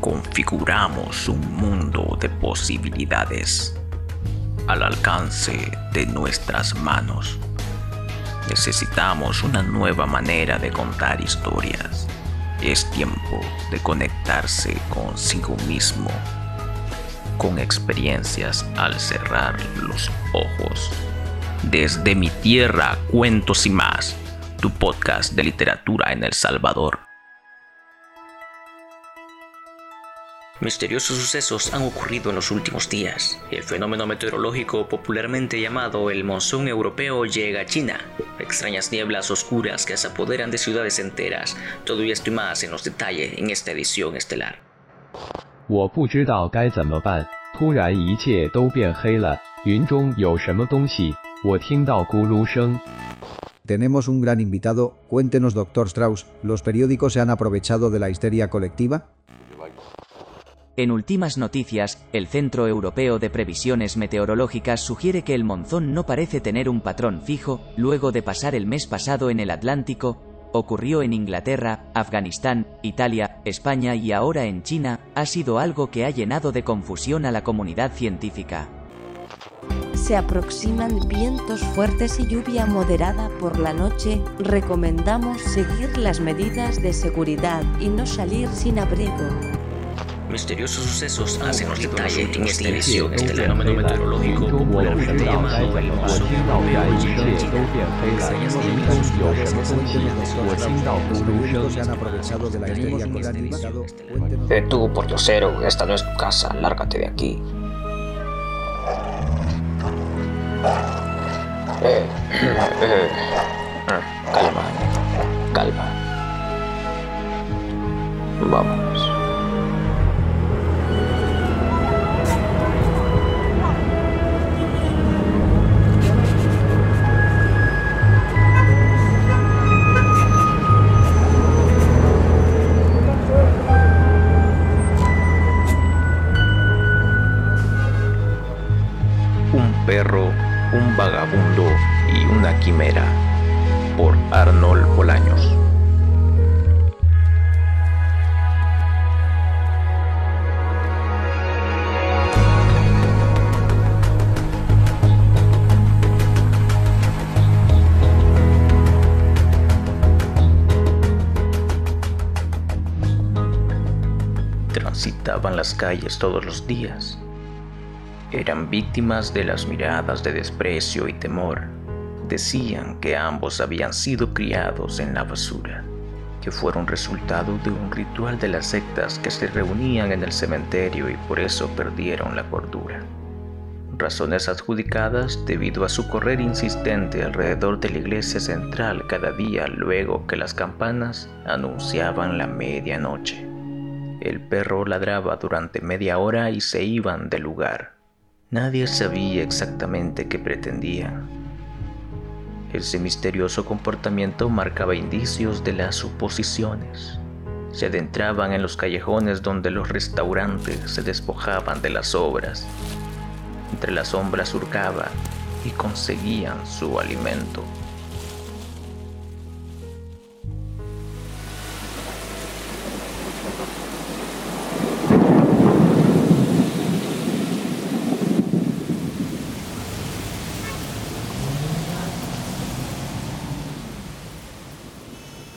configuramos un mundo de posibilidades al alcance de nuestras manos. Necesitamos una nueva manera de contar historias. Es tiempo de conectarse consigo mismo, con experiencias al cerrar los ojos. Desde mi tierra, cuentos y más, tu podcast de literatura en El Salvador. Misteriosos sucesos han ocurrido en los últimos días. El fenómeno meteorológico popularmente llamado el monzón europeo llega a China. Extrañas nieblas oscuras que se apoderan de ciudades enteras. Todo esto y más en los detalles en esta edición estelar. Tenemos un gran invitado. Cuéntenos, doctor Strauss, ¿los periódicos se han aprovechado de la histeria colectiva? En últimas noticias, el Centro Europeo de Previsiones Meteorológicas sugiere que el monzón no parece tener un patrón fijo, luego de pasar el mes pasado en el Atlántico, ocurrió en Inglaterra, Afganistán, Italia, España y ahora en China, ha sido algo que ha llenado de confusión a la comunidad científica. Se aproximan vientos fuertes y lluvia moderada por la noche. Recomendamos seguir las medidas de seguridad y no salir sin abrigo. Misteriosos sucesos hacen los detalles en esta edición este fenómeno meteorológico popularmente llamado el monzón Eh, tú, pordiosero, esta no es tu casa, lárgate de aquí. Eh, eh, calma, calma. Vamos. Un vagabundo y una quimera por Arnold Bolaños. Transitaban las calles todos los días eran víctimas de las miradas de desprecio y temor. Decían que ambos habían sido criados en la basura, que fueron resultado de un ritual de las sectas que se reunían en el cementerio y por eso perdieron la cordura. Razones adjudicadas debido a su correr insistente alrededor de la iglesia central cada día luego que las campanas anunciaban la medianoche. El perro ladraba durante media hora y se iban del lugar. Nadie sabía exactamente qué pretendían. Ese misterioso comportamiento marcaba indicios de las suposiciones. Se adentraban en los callejones donde los restaurantes se despojaban de las obras. Entre las sombras surcaban y conseguían su alimento.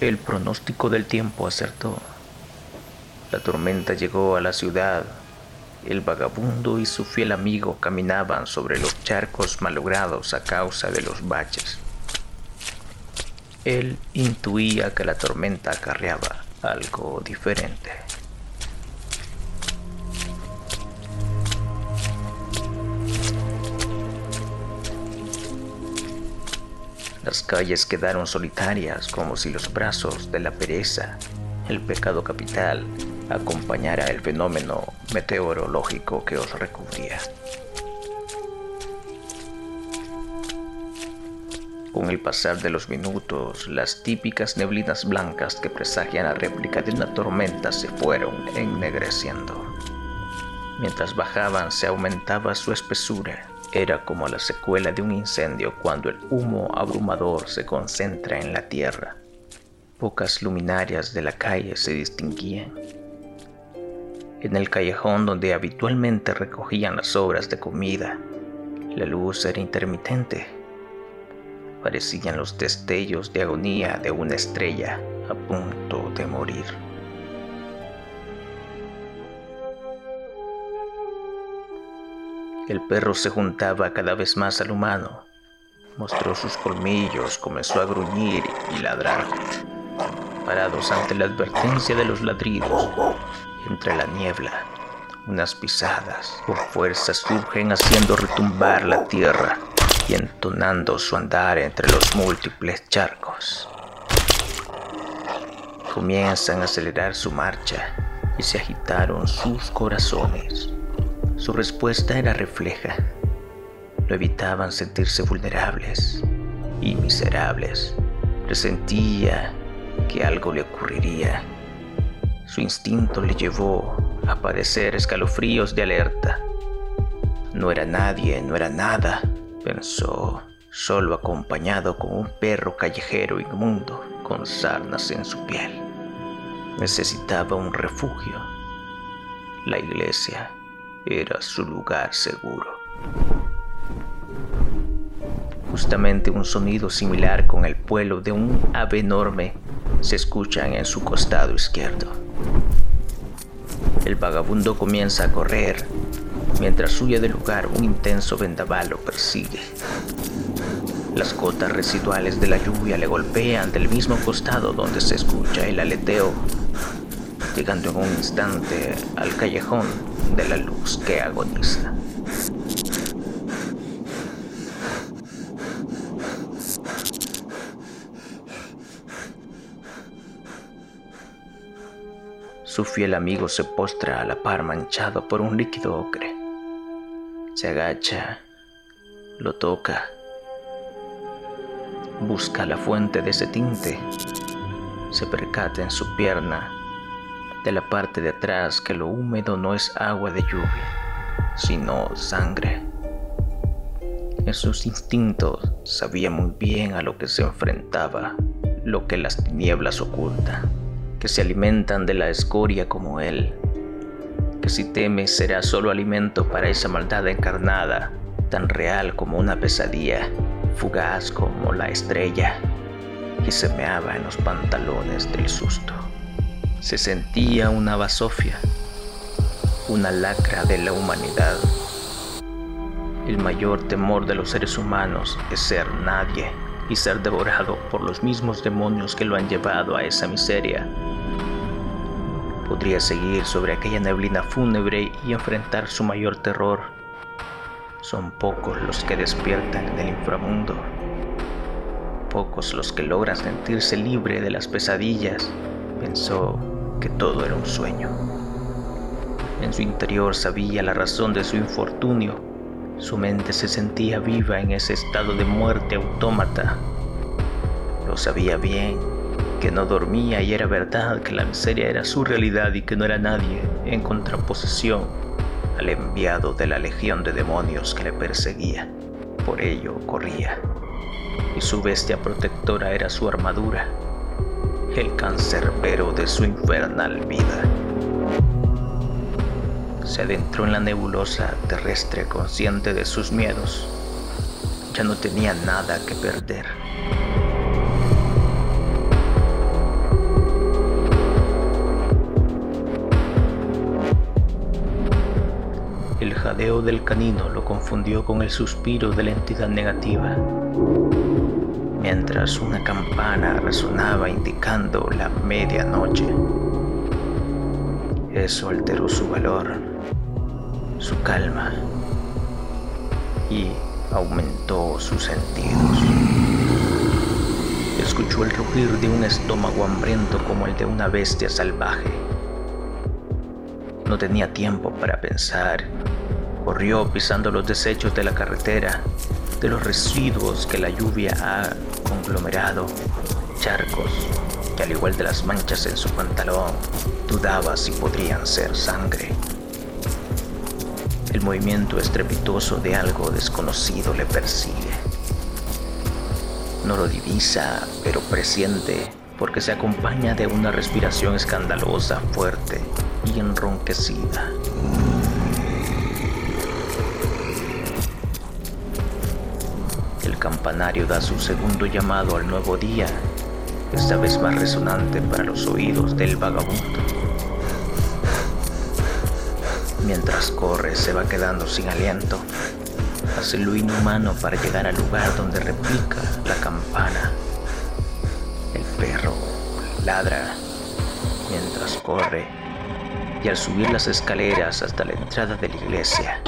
El pronóstico del tiempo acertó. La tormenta llegó a la ciudad. El vagabundo y su fiel amigo caminaban sobre los charcos malogrados a causa de los baches. Él intuía que la tormenta acarreaba algo diferente. Las calles quedaron solitarias como si los brazos de la pereza, el pecado capital, acompañara el fenómeno meteorológico que os recubría. Con el pasar de los minutos, las típicas neblinas blancas que presagian la réplica de una tormenta se fueron ennegreciendo. Mientras bajaban se aumentaba su espesura era como la secuela de un incendio cuando el humo abrumador se concentra en la tierra. Pocas luminarias de la calle se distinguían. En el callejón donde habitualmente recogían las sobras de comida, la luz era intermitente. Parecían los destellos de agonía de una estrella a punto de morir. El perro se juntaba cada vez más al humano. Mostró sus colmillos, comenzó a gruñir y ladrar. Parados ante la advertencia de los ladridos, entre la niebla, unas pisadas con fuerza surgen haciendo retumbar la tierra y entonando su andar entre los múltiples charcos. Comienzan a acelerar su marcha y se agitaron sus corazones. Su respuesta era refleja. Lo evitaban sentirse vulnerables y miserables. Presentía que algo le ocurriría. Su instinto le llevó a padecer escalofríos de alerta. No era nadie, no era nada, pensó, solo acompañado con un perro callejero inmundo con sarnas en su piel. Necesitaba un refugio. La iglesia era su lugar seguro. Justamente un sonido similar con el vuelo de un ave enorme se escuchan en su costado izquierdo. El vagabundo comienza a correr, mientras huye del lugar un intenso vendaval lo persigue. Las gotas residuales de la lluvia le golpean del mismo costado donde se escucha el aleteo, llegando en un instante al callejón de la luz que agoniza. Su fiel amigo se postra a la par manchado por un líquido ocre. Se agacha, lo toca, busca la fuente de ese tinte, se percata en su pierna de la parte de atrás que lo húmedo no es agua de lluvia, sino sangre. En sus instintos sabía muy bien a lo que se enfrentaba, lo que las tinieblas ocultan que se alimentan de la escoria como él, que si teme será solo alimento para esa maldad encarnada, tan real como una pesadilla, fugaz como la estrella, y se meaba en los pantalones del susto. Se sentía una basofia, una lacra de la humanidad. El mayor temor de los seres humanos es ser nadie y ser devorado por los mismos demonios que lo han llevado a esa miseria podría seguir sobre aquella neblina fúnebre y enfrentar su mayor terror. Son pocos los que despiertan en el inframundo, pocos los que logran sentirse libre de las pesadillas. Pensó que todo era un sueño. En su interior sabía la razón de su infortunio. Su mente se sentía viva en ese estado de muerte autómata. Lo sabía bien que no dormía y era verdad que la miseria era su realidad y que no era nadie en contraposición al enviado de la legión de demonios que le perseguía. Por ello corría. Y su bestia protectora era su armadura, el cancerbero de su infernal vida. Se adentró en la nebulosa terrestre consciente de sus miedos. Ya no tenía nada que perder. jadeo del canino lo confundió con el suspiro de la entidad negativa, mientras una campana resonaba indicando la medianoche. Eso alteró su valor, su calma y aumentó sus sentidos. Escuchó el rugir de un estómago hambriento como el de una bestia salvaje. No tenía tiempo para pensar Corrió pisando los desechos de la carretera, de los residuos que la lluvia ha conglomerado, charcos que al igual de las manchas en su pantalón, dudaba si podrían ser sangre. El movimiento estrepitoso de algo desconocido le persigue. No lo divisa, pero presiente porque se acompaña de una respiración escandalosa, fuerte y enronquecida. Campanario da su segundo llamado al nuevo día, esta vez más resonante para los oídos del vagabundo. Mientras corre se va quedando sin aliento, hace lo inhumano para llegar al lugar donde repica la campana. El perro ladra mientras corre y al subir las escaleras hasta la entrada de la iglesia,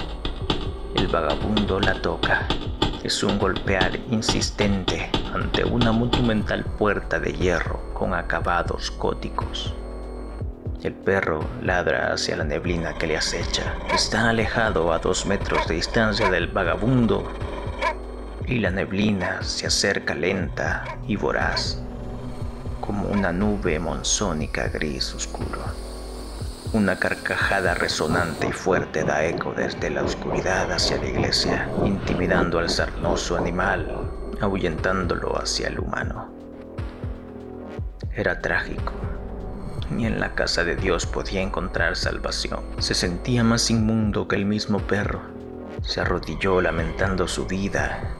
el vagabundo la toca. Es un golpear insistente ante una monumental puerta de hierro con acabados góticos. El perro ladra hacia la neblina que le acecha. Está alejado a dos metros de distancia del vagabundo y la neblina se acerca lenta y voraz como una nube monzónica gris oscuro. Una carcajada resonante y fuerte da eco desde la oscuridad hacia la iglesia, intimidando al sarnoso animal, ahuyentándolo hacia el humano. Era trágico. Ni en la casa de Dios podía encontrar salvación. Se sentía más inmundo que el mismo perro. Se arrodilló lamentando su vida,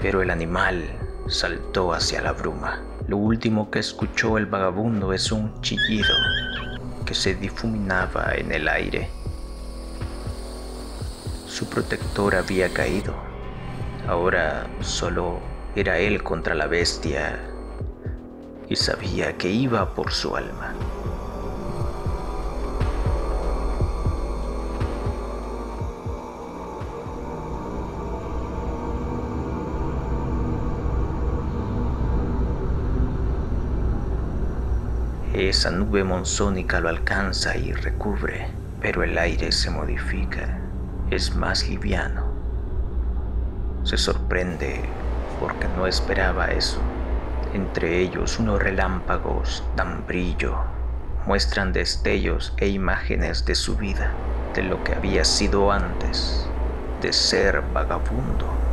pero el animal saltó hacia la bruma. Lo último que escuchó el vagabundo es un chillido que se difuminaba en el aire. Su protector había caído. Ahora solo era él contra la bestia y sabía que iba por su alma. Esa nube monzónica lo alcanza y recubre, pero el aire se modifica, es más liviano. Se sorprende porque no esperaba eso. Entre ellos unos relámpagos tan brillo muestran destellos e imágenes de su vida, de lo que había sido antes de ser vagabundo.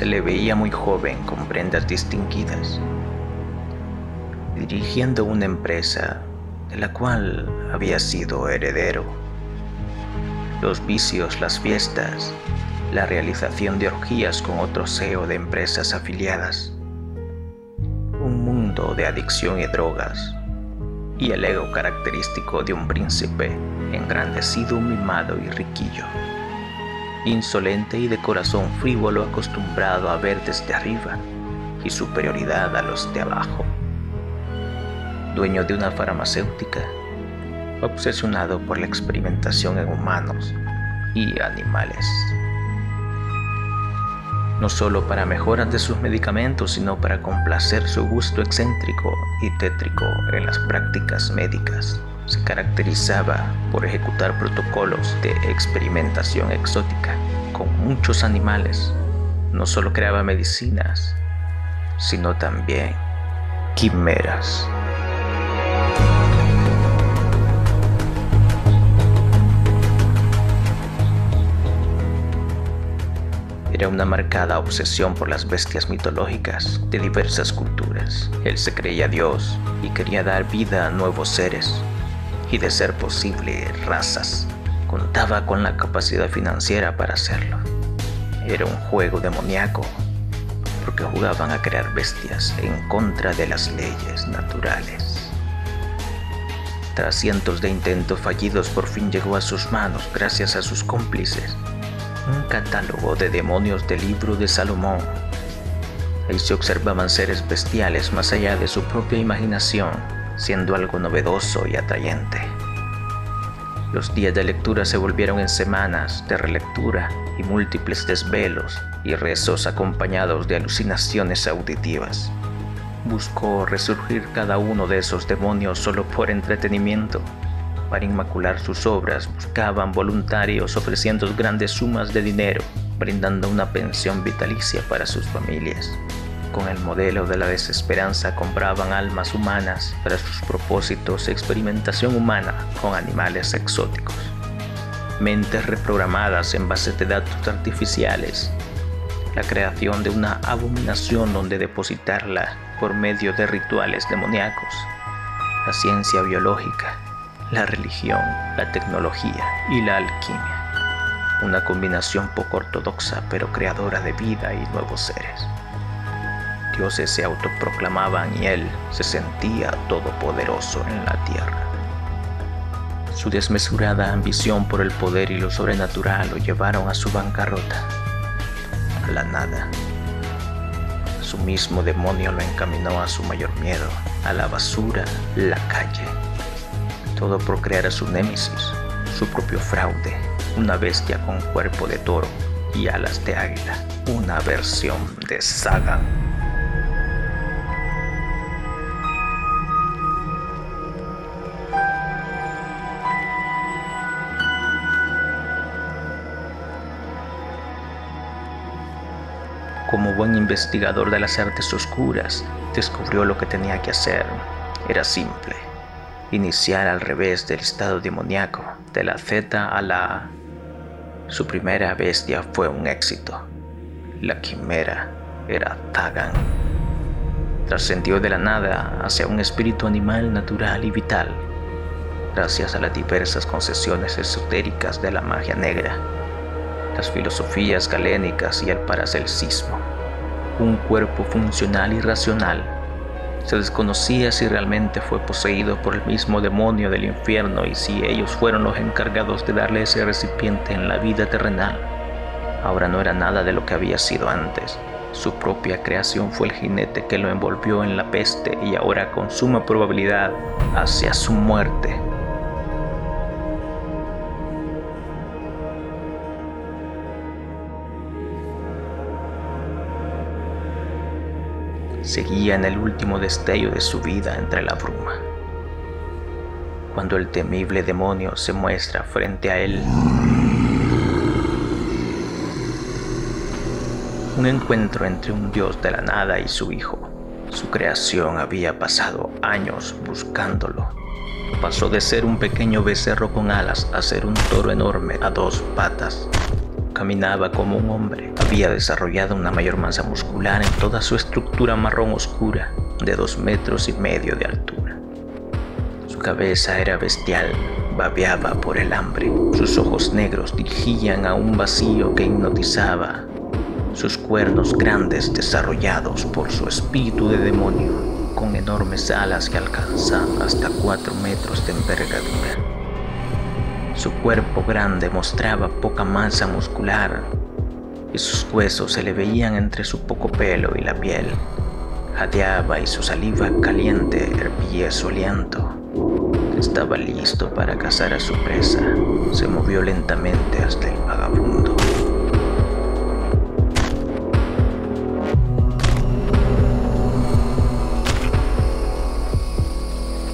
Se le veía muy joven con prendas distinguidas, dirigiendo una empresa de la cual había sido heredero. Los vicios, las fiestas, la realización de orgías con otro CEO de empresas afiliadas, un mundo de adicción y drogas, y el ego característico de un príncipe engrandecido, mimado y riquillo insolente y de corazón frívolo acostumbrado a ver desde arriba y superioridad a los de abajo. Dueño de una farmacéutica, obsesionado por la experimentación en humanos y animales. No solo para mejoras de sus medicamentos, sino para complacer su gusto excéntrico y tétrico en las prácticas médicas se caracterizaba por ejecutar protocolos de experimentación exótica con muchos animales. No solo creaba medicinas, sino también quimeras. Era una marcada obsesión por las bestias mitológicas de diversas culturas. Él se creía Dios y quería dar vida a nuevos seres y de ser posible razas. Contaba con la capacidad financiera para hacerlo. Era un juego demoníaco porque jugaban a crear bestias en contra de las leyes naturales. Tras cientos de intentos fallidos por fin llegó a sus manos, gracias a sus cómplices, un catálogo de demonios del libro de Salomón. Ahí se observaban seres bestiales más allá de su propia imaginación siendo algo novedoso y atrayente. Los días de lectura se volvieron en semanas de relectura y múltiples desvelos y rezos acompañados de alucinaciones auditivas. Buscó resurgir cada uno de esos demonios solo por entretenimiento. Para inmacular sus obras buscaban voluntarios ofreciendo grandes sumas de dinero, brindando una pensión vitalicia para sus familias. Con el modelo de la desesperanza compraban almas humanas para sus propósitos de experimentación humana con animales exóticos. Mentes reprogramadas en bases de datos artificiales la creación de una abominación donde depositarla por medio de rituales demoníacos, la ciencia biológica, la religión, la tecnología y la alquimia. Una combinación poco ortodoxa pero creadora de vida y nuevos seres. Dioses se autoproclamaban y él se sentía todopoderoso en la tierra. Su desmesurada ambición por el poder y lo sobrenatural lo llevaron a su bancarrota, a la nada. Su mismo demonio lo encaminó a su mayor miedo, a la basura, la calle. Todo por crear a su némesis, su propio fraude, una bestia con cuerpo de toro y alas de águila, una versión de Sagan. Buen investigador de las artes oscuras, descubrió lo que tenía que hacer. Era simple. Iniciar al revés del estado demoníaco, de la Z a la A. Su primera bestia fue un éxito. La quimera era Tagan. Trascendió de la nada hacia un espíritu animal natural y vital, gracias a las diversas concesiones esotéricas de la magia negra las filosofías galénicas y el paracelcismo. Un cuerpo funcional y racional. Se desconocía si realmente fue poseído por el mismo demonio del infierno y si ellos fueron los encargados de darle ese recipiente en la vida terrenal. Ahora no era nada de lo que había sido antes. Su propia creación fue el jinete que lo envolvió en la peste y ahora con suma probabilidad hacia su muerte seguía en el último destello de su vida entre la bruma. Cuando el temible demonio se muestra frente a él, un encuentro entre un dios de la nada y su hijo. Su creación había pasado años buscándolo. Pasó de ser un pequeño becerro con alas a ser un toro enorme a dos patas. Caminaba como un hombre. Había desarrollado una mayor masa muscular en toda su estructura marrón oscura, de dos metros y medio de altura. Su cabeza era bestial, babeaba por el hambre. Sus ojos negros dirigían a un vacío que hipnotizaba. Sus cuernos grandes desarrollados por su espíritu de demonio, con enormes alas que alcanzaban hasta cuatro metros de envergadura. Su cuerpo grande mostraba poca masa muscular y sus huesos se le veían entre su poco pelo y la piel. Jadeaba y su saliva caliente hervía su aliento. Estaba listo para cazar a su presa. Se movió lentamente hasta el vagabundo.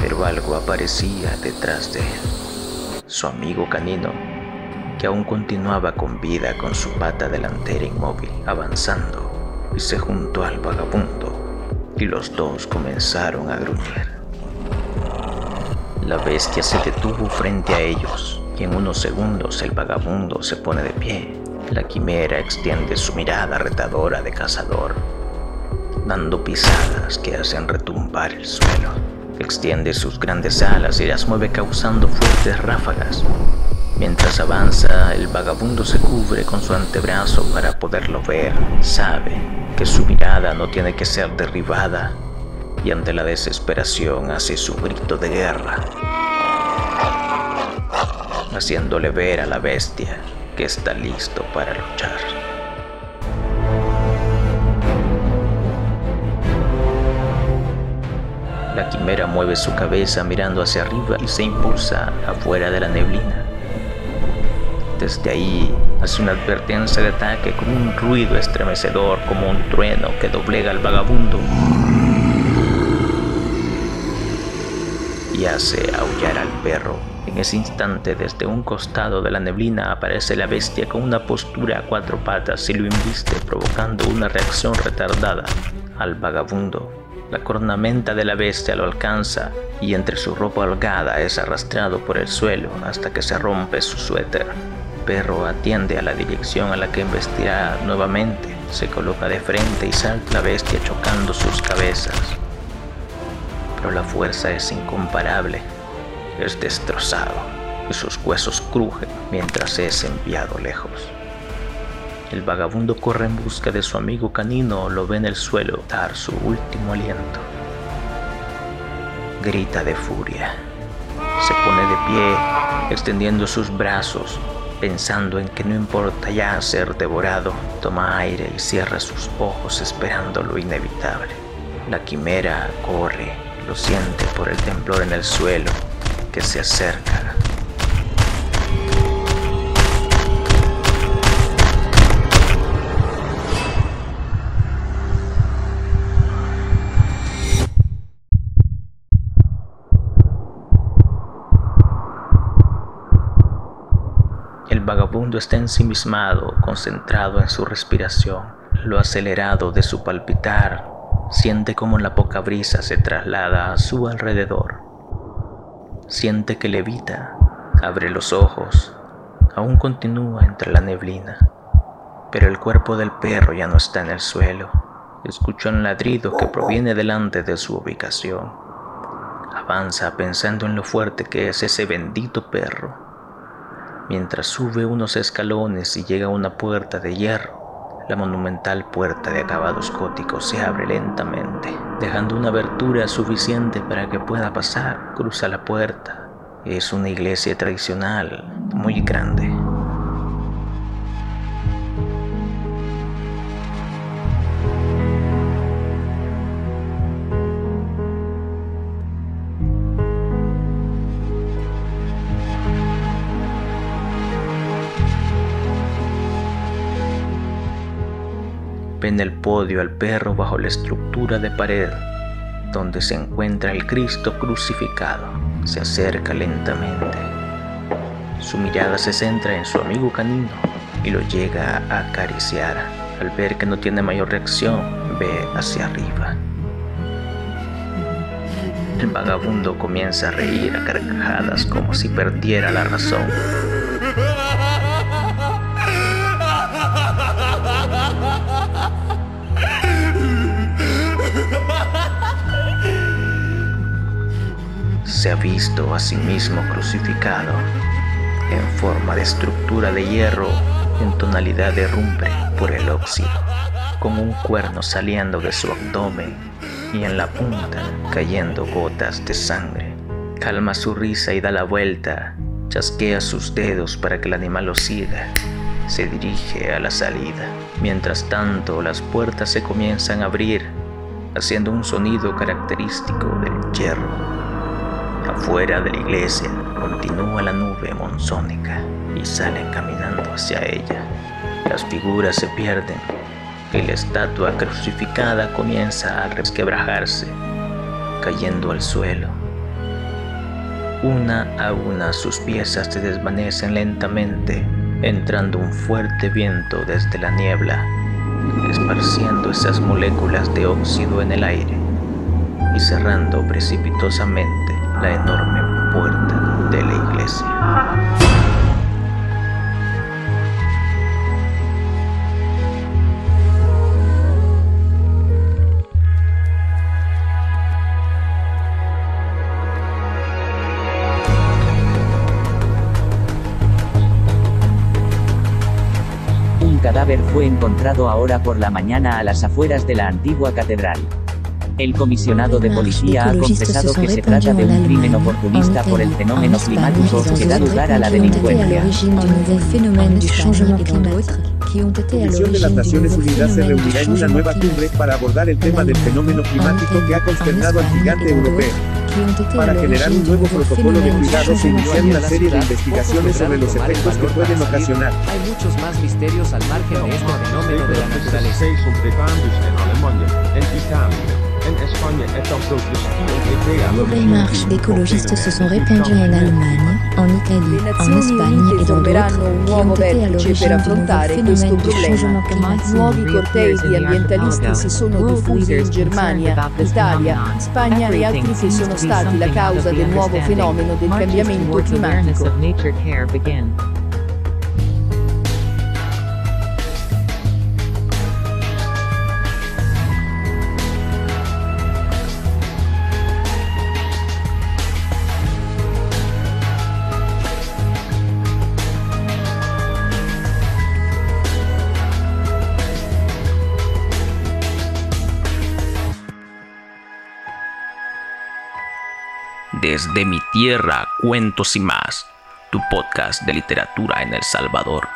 Pero algo aparecía detrás de él su amigo canino, aún continuaba con vida con su pata delantera inmóvil, avanzando, y se juntó al vagabundo, y los dos comenzaron a gruñir. La bestia se detuvo frente a ellos, y en unos segundos el vagabundo se pone de pie. La quimera extiende su mirada retadora de cazador, dando pisadas que hacen retumbar el suelo. Extiende sus grandes alas y las mueve causando fuertes ráfagas. Mientras avanza, el vagabundo se cubre con su antebrazo para poderlo ver. Sabe que su mirada no tiene que ser derribada y ante la desesperación hace su grito de guerra, haciéndole ver a la bestia que está listo para luchar. La quimera mueve su cabeza mirando hacia arriba y se impulsa afuera de la neblina. Desde ahí hace una advertencia de ataque con un ruido estremecedor como un trueno que doblega al vagabundo y hace aullar al perro. En ese instante, desde un costado de la neblina aparece la bestia con una postura a cuatro patas y lo inviste, provocando una reacción retardada al vagabundo la cornamenta de la bestia lo alcanza y entre su ropa holgada es arrastrado por el suelo hasta que se rompe su suéter. Perro atiende a la dirección a la que investirá nuevamente Se coloca de frente y salta la bestia chocando sus cabezas. Pero la fuerza es incomparable. Es destrozado y sus huesos crujen mientras es enviado lejos. El vagabundo corre en busca de su amigo canino, lo ve en el suelo dar su último aliento. Grita de furia. Se pone de pie, extendiendo sus brazos, pensando en que no importa ya ser devorado. Toma aire y cierra sus ojos esperando lo inevitable. La quimera corre, lo siente por el temblor en el suelo que se acerca vagabundo está ensimismado, concentrado en su respiración. Lo acelerado de su palpitar siente como la poca brisa se traslada a su alrededor. Siente que levita, abre los ojos, aún continúa entre la neblina, pero el cuerpo del perro ya no está en el suelo. Escucha un ladrido que proviene delante de su ubicación. Avanza pensando en lo fuerte que es ese bendito perro mientras sube unos escalones y llega a una puerta de hierro. La monumental puerta de acabados góticos se abre lentamente, dejando una abertura suficiente para que pueda pasar. Cruza la puerta. Es una iglesia tradicional, muy grande. En el podio al perro bajo la estructura de pared donde se encuentra el Cristo crucificado. Se acerca lentamente. Su mirada se centra en su amigo canino y lo llega a acariciar. Al ver que no tiene mayor reacción, ve hacia arriba. El vagabundo comienza a reír a carcajadas como si perdiera la razón. Se ha visto a sí mismo crucificado en forma de estructura de hierro en tonalidad de rumbre por el óxido, con un cuerno saliendo de su abdomen y en la punta cayendo gotas de sangre. Calma su risa y da la vuelta, chasquea sus dedos para que el animal lo siga. Se dirige a la salida. Mientras tanto, las puertas se comienzan a abrir, haciendo un sonido característico del hierro. Afuera de la iglesia continúa la nube monzónica y salen caminando hacia ella. Las figuras se pierden y la estatua crucificada comienza a resquebrajarse, cayendo al suelo. Una a una sus piezas se desvanecen lentamente, entrando un fuerte viento desde la niebla, esparciendo esas moléculas de óxido en el aire y cerrando precipitosamente la enorme puerta de la iglesia. Un cadáver fue encontrado ahora por la mañana a las afueras de la antigua catedral. El comisionado de policía ha confesado que se trata de un crimen oportunista por el fenómeno climático que da lugar a la delincuencia. La Comisión de las Naciones Unidas se reunirá en una nueva cumbre para abordar el tema del fenómeno climático que ha consternado al gigante europeo. Para generar un nuevo protocolo de cuidado se iniciar una serie de investigaciones sobre los efectos que pueden ocasionar. Hay muchos más misterios al margen de este fenómeno de la naturaleza. Les marches d'écologistes se sont répandues en Allemagne, en Italie, en Espagne et dans d'autres, qui ont été à l'origine du nouveau phénomène du changement climatique. Nuovi cortei di ambientalisti si sono diffusi in Germania, Italia, Spagna e altri che sono stati la causa del nuovo fenomeno del cambiamento climatico. Desde mi tierra, cuentos y más, tu podcast de literatura en El Salvador.